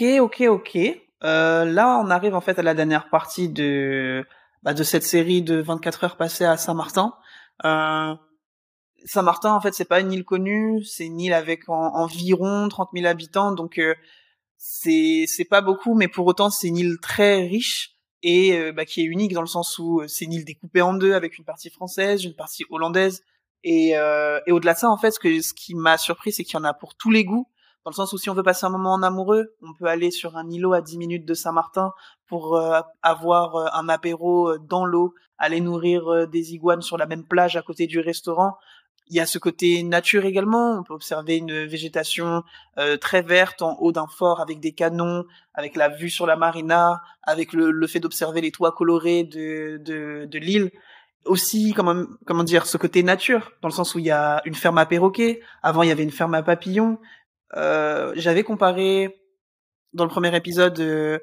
Ok, ok, ok. Euh, là, on arrive en fait à la dernière partie de bah, de cette série de 24 heures passées à Saint-Martin. Euh, Saint-Martin, en fait, c'est pas une île connue, c'est une île avec environ 30 000 habitants, donc euh, c'est c'est pas beaucoup, mais pour autant c'est une île très riche et euh, bah, qui est unique dans le sens où c'est une île découpée en deux avec une partie française, une partie hollandaise et, euh, et au-delà de ça, en fait, ce que ce qui m'a surpris, c'est qu'il y en a pour tous les goûts dans le sens où si on veut passer un moment en amoureux, on peut aller sur un îlot à 10 minutes de Saint-Martin pour euh, avoir euh, un apéro euh, dans l'eau, aller nourrir des iguanes sur la même plage à côté du restaurant. Il y a ce côté nature également. On peut observer une végétation très verte en haut d'un fort avec des canons, avec la vue sur la marina, avec le, fait d'observer les toits colorés de, de, de l'île aussi comment comment dire ce côté nature dans le sens où il y a une ferme à perroquets avant il y avait une ferme à papillons j'avais comparé dans le premier épisode euh,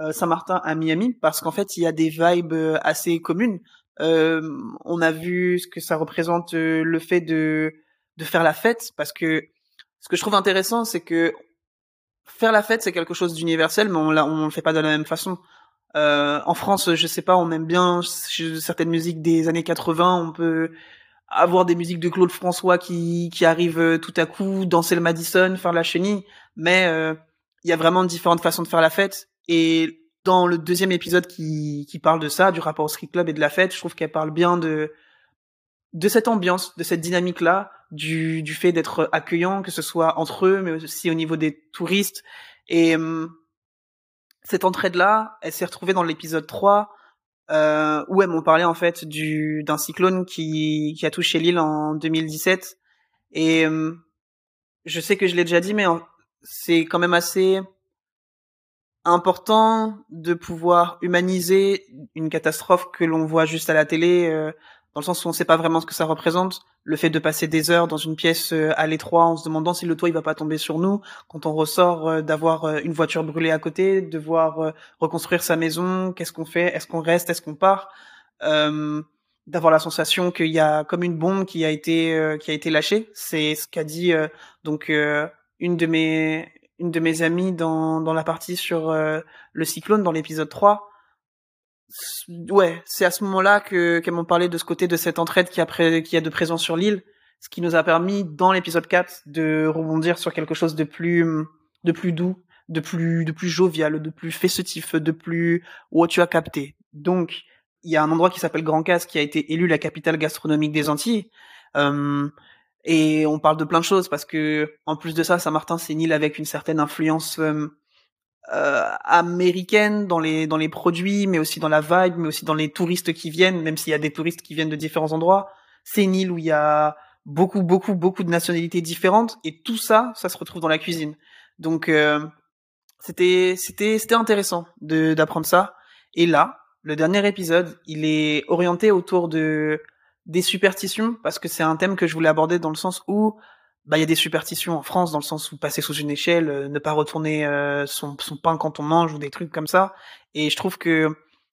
euh, Saint-Martin à Miami parce qu'en fait il y a des vibes assez communes. on a vu ce que ça représente le fait de de faire la fête parce que ce que je trouve intéressant c'est que faire la fête c'est quelque chose d'universel mais on on le fait pas de la même façon. Euh, en France, je sais pas, on aime bien certaines musiques des années 80. On peut avoir des musiques de Claude François qui, qui arrivent euh, tout à coup, danser le Madison, faire la chenille, mais euh, il y a vraiment différentes façons de faire la fête. Et dans le deuxième épisode qui, qui parle de ça, du rapport au street club et de la fête, je trouve qu'elle parle bien de de cette ambiance, de cette dynamique-là, du, du fait d'être accueillant, que ce soit entre eux, mais aussi au niveau des touristes. Et hum, cette entraide-là, elle s'est retrouvée dans l'épisode 3, euh, où elles m'ont parlé en fait du d'un cyclone qui qui a touché l'île en 2017 et euh, je sais que je l'ai déjà dit mais c'est quand même assez important de pouvoir humaniser une catastrophe que l'on voit juste à la télé euh, dans le sens où on ne sait pas vraiment ce que ça représente. Le fait de passer des heures dans une pièce euh, à l'étroit en se demandant si le toit il va pas tomber sur nous, quand on ressort euh, d'avoir euh, une voiture brûlée à côté, devoir reconstruire sa maison, qu'est-ce qu'on fait, est-ce qu'on reste, est-ce qu'on part, d'avoir la sensation qu'il y a comme une bombe qui a été qui a été lâchée. C'est ce qu'a dit donc une de mes une de mes amies dans dans la partie sur le cyclone dans l'épisode 3 ouais, c'est à ce moment-là que qu'elles m'ont parlé de ce côté de cette entraide qui a a de présence sur l'île, ce qui nous a permis dans l'épisode 4 de rebondir sur quelque chose de plus de plus doux, de plus de plus jovial, de plus festif, de plus oh tu as capté. Donc il y a un endroit qui s'appelle Grand Casque qui a été élu la capitale gastronomique des Antilles. Euh, et on parle de plein de choses parce que en plus de ça, Saint-Martin c'est une île avec une certaine influence euh, euh, américaine dans les dans les produits, mais aussi dans la vibe, mais aussi dans les touristes qui viennent, même s'il y a des touristes qui viennent de différents endroits. C'est une île où il y a beaucoup beaucoup beaucoup de nationalités différentes et tout ça, ça se retrouve dans la cuisine. Donc euh, c'était c'était c'était intéressant de d'apprendre ça. Et là, le dernier épisode, il est orienté autour de des superstitions parce que c'est un thème que je voulais aborder dans le sens où bah il y a des superstitions en France dans le sens où passer sous une échelle, euh, ne pas retourner euh, son, son pain quand on mange ou des trucs comme ça. Et je trouve que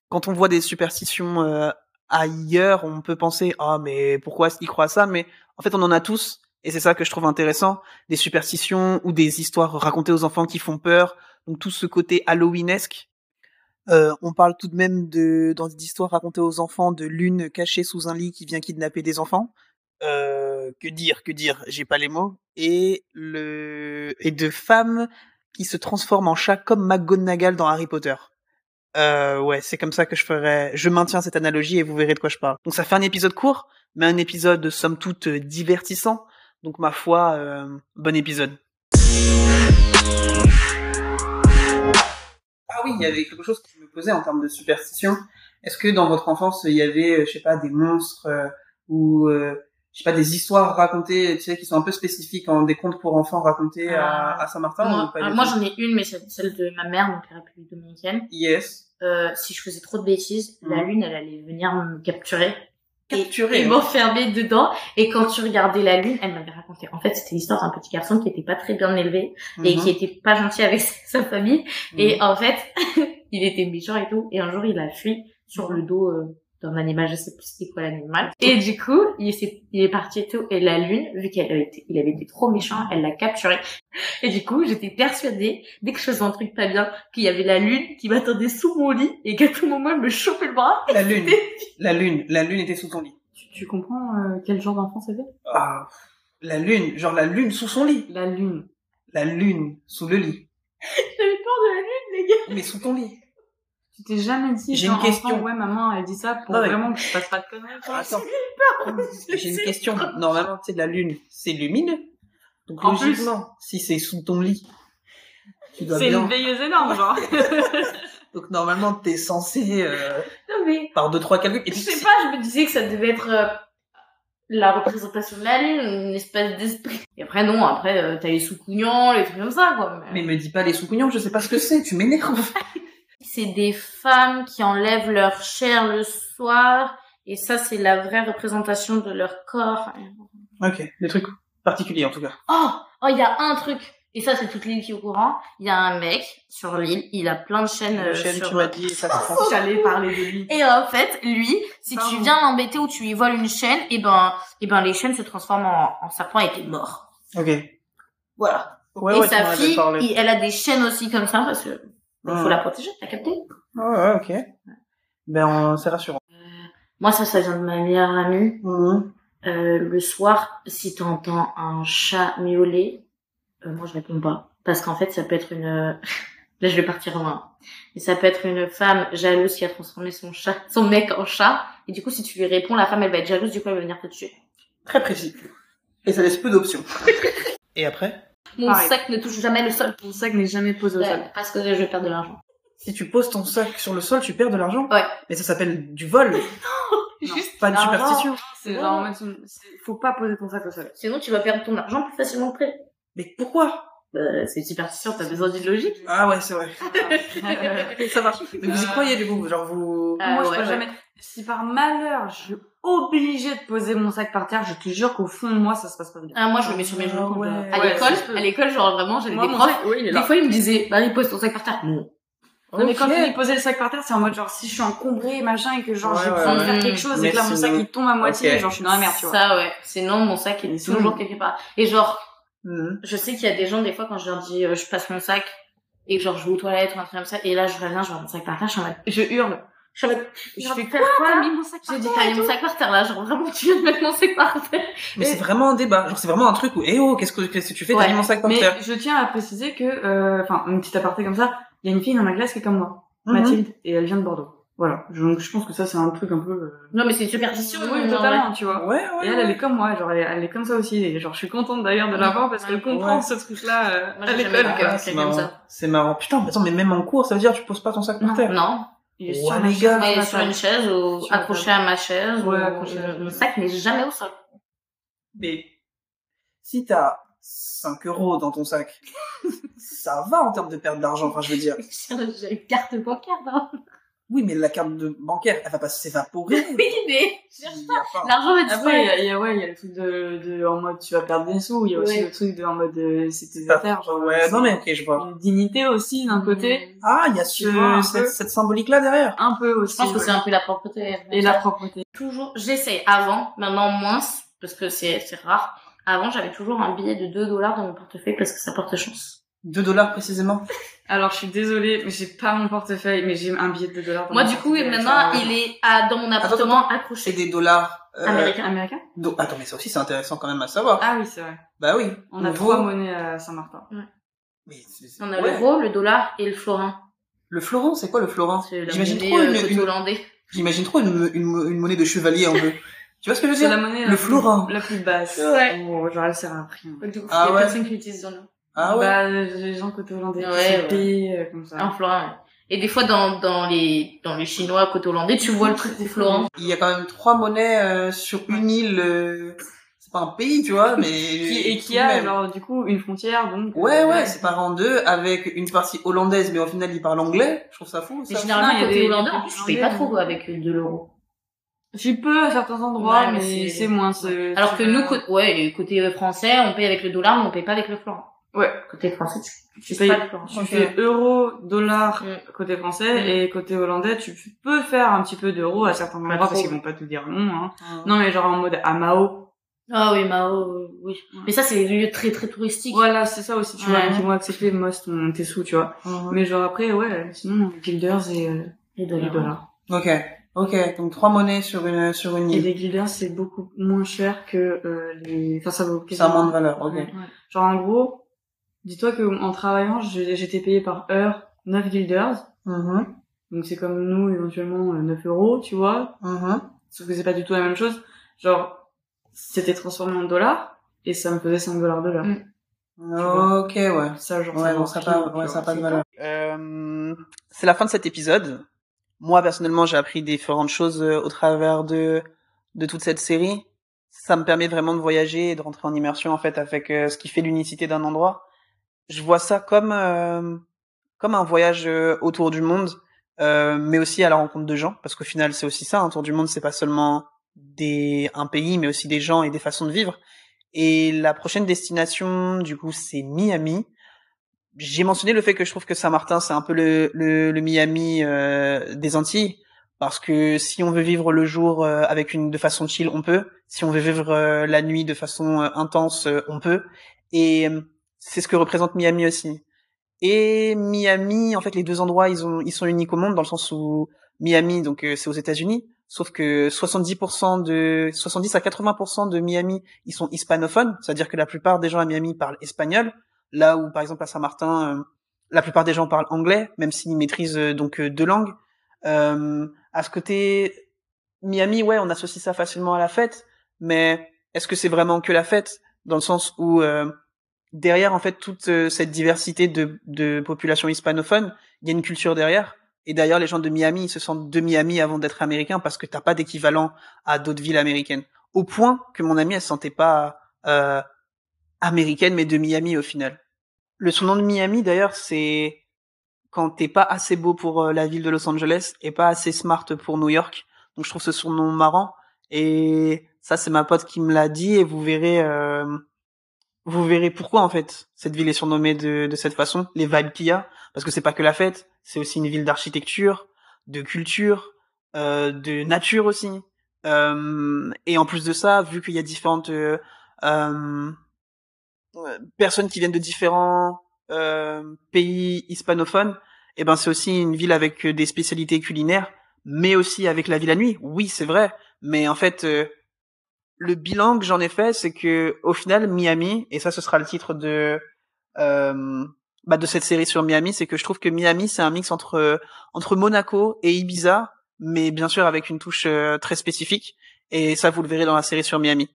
quand on voit des superstitions euh, ailleurs, on peut penser ah mais pourquoi qu'ils croient à ça? Mais en fait on en a tous et c'est ça que je trouve intéressant, des superstitions ou des histoires racontées aux enfants qui font peur. Donc tout ce côté Halloweenesque. Euh, on parle tout de même de dans des histoires racontées aux enfants de lune cachée sous un lit qui vient kidnapper des enfants. Euh, que dire, que dire, j'ai pas les mots, et le et de femmes qui se transforment en chat comme McGonagall dans Harry Potter. Euh, ouais, c'est comme ça que je ferais. Je maintiens cette analogie et vous verrez de quoi je parle. Donc ça fait un épisode court, mais un épisode somme toute divertissant. Donc ma foi, euh, bon épisode. Ah oui, il y avait quelque chose qui me posait en termes de superstition. Est-ce que dans votre enfance il y avait, je sais pas, des monstres euh, ou euh, je sais pas des histoires racontées tu sais qui sont un peu spécifiques en des contes pour enfants racontés à, à Saint-Martin moi, ah, moi j'en ai une mais c'est celle de ma mère donc la République dominicaine. Yes. Euh, si je faisais trop de bêtises la mhm. lune elle allait venir me capturer. Capturer. Et, m'enfermer dedans. Et quand tu regardais la lune elle m'avait raconté. En fait c'était l'histoire d'un petit garçon qui était pas très bien élevé et mhm. qui était pas gentil avec sa famille. Et mhm. en fait il était méchant et tout. Et un jour il a fui sur le dos euh, dans l'animal, je sais plus c'était quoi l'animal. Et du coup, il est, il est parti et tout. Et la lune, vu qu'elle avait été, il avait été trop méchant, elle l'a capturé. Et du coup, j'étais persuadée, dès que je faisais un truc pas bien, qu'il y avait la lune qui m'attendait sous mon lit et qu'à tout moment, elle me chopait le bras. La lune. la lune. La lune était sous ton lit. Tu, tu comprends euh, quel genre d'enfant c'était? Ah. La lune. Genre la lune sous son lit. La lune. La lune sous le lit. J'avais peur de la lune, les gars. Mais sous ton lit. Tu t'es jamais dit J'ai une question. enfant, ouais, maman, elle dit ça pour Non, mais- vraiment que je fasse pas de conneries. Attends. J'ai une C'est question. Normalement, tu sais, la lune, c'est lumineux. Donc, En plus. si c'est sous ton lit, tu dois C'est bien. une veilleuse énorme, genre. Donc, normalement, t'es censé, euh, Non, mais, par deux, trois calculs. Et je puis, sais c'est- pas, je me disais que ça devait être euh, la représentation de la lune, une espèce d'esprit. Et après, non, après, euh, t'as les sous-cougnons, les trucs comme ça, quoi. Mais me dis pas les sous-cougnons, je sais pas ce que c'est, tu m'énerves. C'est des femmes qui enlèvent leur chair le soir, et ça, c'est la vraie représentation de leur corps. ok, des trucs particuliers, en tout cas. Oh, oh, il y a un truc. Et ça, c'est toute l'île qui est au courant. Il y a un mec sur l'île, il a plein de chaînes, euh, chaîne, sur... tu m'as dit, ça se passe. J'allais parler de lui. Et en fait, lui, si tu viens l'embêter ou tu lui voles une chaîne, et ben, et ben, les chaînes se transforment en, en serpent et t'es mort. Ok. Voilà. Ouais, et ouais, sa fille, elle a des chaînes aussi comme ça parce que il faut la protéger, t'as capté? Ouais, ouais, ok. Ben, on- c'est rassurant. Moi, ça, ça vient de ma meilleure amie. Mhm. Euh, le soir, si t'entends un chat miauler, euh, moi je réponds pas. Parce qu'en fait, ça peut être une... Là, je vais partir loin. Mais ça peut être une femme jalouse qui a transformé son chat, son mec en chat. Et du coup, si tu lui réponds, la femme, elle va être jalouse, du coup, elle va venir te tuer. Très précis. Et ça laisse peu d'options. Et après? Mon Pareil. sac ne touche jamais le sol. Mon sac n'est jamais posé au sol. Ouais, parce que je vais perdre de l'argent. Si tu poses ton sac sur le sol, tu perds de l'argent Ouais. Mais ça s'appelle du vol, Juste, pas de superstition. C'est genre, en mode, c'est- faut pas poser ton sac au sol. sinon tu vas perdre ton argent plus facilement que prévu. Mais pourquoi? Bah, c'est une superstition, t'as besoin d'une logique. Ah ouais, c'est vrai. Ça marche. Mais vous y croyez du coup Genre vous... Ah, Moi, je ouais, ouais. jamais. Si par malheur, je obligée de poser mon sac par terre, je te jure qu'au fond de moi, ça se passe pas bien. Ah, moi, je le mets sur mes genoux. Ah ouais. je- À l'école, à l'école, genre vraiment, j'avais des profs. sac, oui, il est Des là. fois, ils me disaient, Marie, pose ton sac par terre. Non. Non, mais quand dis poser le sac par terre, c'est en mode genre si je suis encombrée, machin, et que genre Ouais, j'ai ouais, besoin de faire quelque chose, et que là mon sac il tombe à moitié, Ok. genre je suis dans la merde, tu vois. Ça, ouais. Sinon, mon sac est Et sinon- toujours quelque part. Et genre, Mhm. je sais qu'il y a des gens, des fois, quand je leur dis, euh, je passe mon sac, et que genre, je vais aux toilettes ou un truc comme ça, et là, je reviens, je vois mon sac par terre, je suis en mode, Je hurle. Je mode, Je fais faire quoi quoi? T'as mis mon sac par J'ai dit, terre t'as mis mon sac par terre, là, genre, vraiment, tu viens de mettre mon sac par terre. Mais c'est vraiment un débat. Genre c'est vraiment un truc où, eh oh, qu'est-ce que, qu'est-ce que tu fais T'as Ouais. mis mon sac par Mais terre. je tiens à préciser que, euh, enfin, une petite aparté comme ça, il y a une fille dans ma classe qui est comme moi, Mhm. Mathilde, et elle vient de Bordeaux. Voilà. Donc je pense que ça c'est un truc un peu. euh, Non, mais c'est une superstition. Oui, en totalement, tu vois. Ouais, ouais. Et elle, elle est comme moi, genre elle, elle est comme ça aussi. Et genre je suis contente d'ailleurs de la voir parce qu'elle comprend Ouais. ce truc-là euh, Moi, à l'école. quelqu'un c'est comme marrant. ça. C'est marrant. Putain, mais attends, mais même en cours, ça veut dire que tu poses pas ton sac par Non. terre. Non. Il est Ouais, sur les ma chaise, gars. Mais ma sur une chaise ou Sur accroché à ma chaise. Ouais, ou- accroché à Mon sac n'est jamais au sol. Mais si t'as 5 euros dans ton sac, ça va en termes de perte d'argent, enfin je veux dire. J'ai une carte bancaire, non Oui, mais la carte de bancaire, elle va pas s'évaporer. Oui, mais l'argent va Après, il y disparaître. a, il y a- ouais, il y a le truc de, de, en mode tu vas perdre des sous, il y a aussi Ouais. le truc de, en mode, euh, c'est tes affaires, genre. Ouais, non mais ok, je vois. Une dignité aussi, d'un côté. Ah, il y a vois, ce, cette, peu. cette symbolique-là derrière. Un peu aussi. Je pense que ouais. c'est un peu la propreté. Et la propreté. Toujours, j'essaie avant, maintenant moins, parce que c'est c'est rare. Avant, j'avais toujours un billet de 2 dollars dans mon portefeuille parce que ça porte chance. 2 dollars précisément. Alors, je suis désolée, mais j'ai pas mon portefeuille, mais j'ai un billet de 2 dollars. Moi, du coup, maintenant, ça- il est à, dans mon appartement C'est accroché. des dollars. euh, Américain. Américain? do- Attends, mais ça aussi c'est intéressant quand même à savoir. Ah oui, c'est vrai. Bah oui. On a trois monnaies à Saint-Martin. Mais c'est- c'est- On a ouais. l'euro, le dollar et le florin. Le florin, c'est quoi le florin? C'est la J'imagine trop euh, une, une- hollandais. j'imagine trop une, une, une monnaie de chevalier en bleu. Tu vois ce que je veux C'est dire? la monnaie Le plus- florin. La plus basse. Ouais. Oh, genre, elle sert à rien. Du coup, Ah il y a ouais. personne qui l'utilise dans le Ah ouais. Bah, les gens côté hollandais Ouais, ouais. euh, comme ça. Un florin, ouais. Et des fois, dans, dans les, dans les chinois côté hollandais, tu vois le truc des florins. Il y a quand même trois monnaies euh, sur une île. euh, C'est pas un pays, tu vois, mais Qui, et qui a, genre, du coup, une frontière, donc. Ouais, euh, ouais, c'est pas en deux, avec une partie hollandaise, mais au final, ils parlent anglais. Je trouve ça fou. Mais Ça. généralement, Non, il y a côté des- hollandais, en tu payes pas trop hein. avec de l'euro. Tu peux à certains endroits, Ouais, mais mais c'est- moins. Alors que nous, ouais, côté français, on paye avec le dollar, mais on paye pas avec le franc. Ouais. Côté français, tu, Tu tu payes- pas. Tu fais euro, dollar Mm. côté français Mm. et côté hollandais, tu peux faire un petit peu d'euros à certains endroits parce qu'ils vont pas te dire non. Hein. Ah. Non, mais genre en mode Amao. Ah oui, Mao, oui. Ouais. Mais ça, c'est des lieux très très touristiques. Voilà, c'est ça aussi, tu vois, Ouais. qui vont accepter most ton tes sous, tu vois. Mhm. Mais genre après, ouais, sinon guilders et euh, les dollars. dollars. Ok, ok. Donc trois monnaies sur une sur une Et île. les guilders c'est beaucoup moins cher que euh, les. Enfin, ça vaut. Ça a moins de valeur. Ok. Ouais. Genre en gros, dis-toi que en travaillant, j'ai- j'étais payé par heure 9 guilders. Mhm. Donc c'est comme nous éventuellement euh, 9 euros, tu vois. Mhm. Sauf que c'est pas du tout la même chose. Genre, c'était transformé en dollars et ça me faisait 5 dollars de l'heure. Mm. Ok, ouais. Ça, genre, Ouais, bon, ça a rien, pas, ouais, vois. ça a pas de C'est- valeur. Euh, c'est la fin de cet épisode. Moi, personnellement, j'ai appris différentes choses euh, au travers de, de toute cette série. Ça me permet vraiment de voyager et de rentrer en immersion, en fait, avec euh, ce qui fait l'unicité d'un endroit. Je vois ça comme, euh, comme un voyage euh, autour du monde, euh, mais aussi à la rencontre de gens, parce qu'au final, c'est aussi ça, un tour du monde, c'est pas seulement des, un pays, mais aussi des gens et des façons de vivre. Et la prochaine destination, du coup, c'est Miami. J'ai mentionné le fait que je trouve que Saint-Martin, c'est un peu le, le, le Miami euh, des Antilles, parce que si on veut vivre le jour euh, avec une de façon chill, on peut. Si on veut vivre euh, la nuit de façon intense, on peut. Et c'est ce que représente Miami aussi. Et Miami, en fait, les deux endroits, ils ont, ils sont uniques au monde dans le sens où Miami, donc euh, c'est aux États-Unis, sauf que 70% de, 70 à 80% de Miami, ils sont hispanophones, c'est-à-dire que la plupart des gens à Miami parlent espagnol, là où par exemple à Saint-Martin, euh, la plupart des gens parlent anglais, même s'ils maîtrisent euh, donc euh, deux langues. Euh, à ce côté, Miami, ouais, on associe ça facilement à la fête, mais est-ce que c'est vraiment que la fête dans le sens où euh, derrière en fait toute euh, cette diversité de, de population hispanophone, il y a une culture derrière. Et d'ailleurs, les gens de Miami, ils se sentent de Miami avant d'être américains parce que t'as pas d'équivalent à d'autres villes américaines. Au point que mon amie, elle se sentait pas euh, américaine, mais de Miami au final. Le surnom de Miami, d'ailleurs, c'est quand t'es pas assez beau pour euh, la ville de Los Angeles et pas assez smart pour New York. Donc je trouve ce surnom marrant. Et ça, c'est ma pote qui me l'a dit et vous verrez, euh, vous verrez pourquoi en fait cette ville est surnommée de, de cette façon, les vibes qu'il y a, parce que c'est pas que la fête, c'est aussi une ville d'architecture, de culture, euh, de nature aussi. Euh, et en plus de ça, vu qu'il y a différentes euh, euh, personnes qui viennent de différents euh, pays hispanophones, et ben c'est aussi une ville avec euh, des spécialités culinaires, mais aussi avec la vie la nuit. Oui, c'est vrai, mais en fait, le bilan que j'en ai fait, c'est que au final, Miami, et ça, ce sera le titre de euh, bah, de cette série sur Miami, c'est que je trouve que Miami, c'est un mix entre entre Monaco et Ibiza, mais bien sûr avec une touche euh, très spécifique. Et ça, vous le verrez dans la série sur Miami.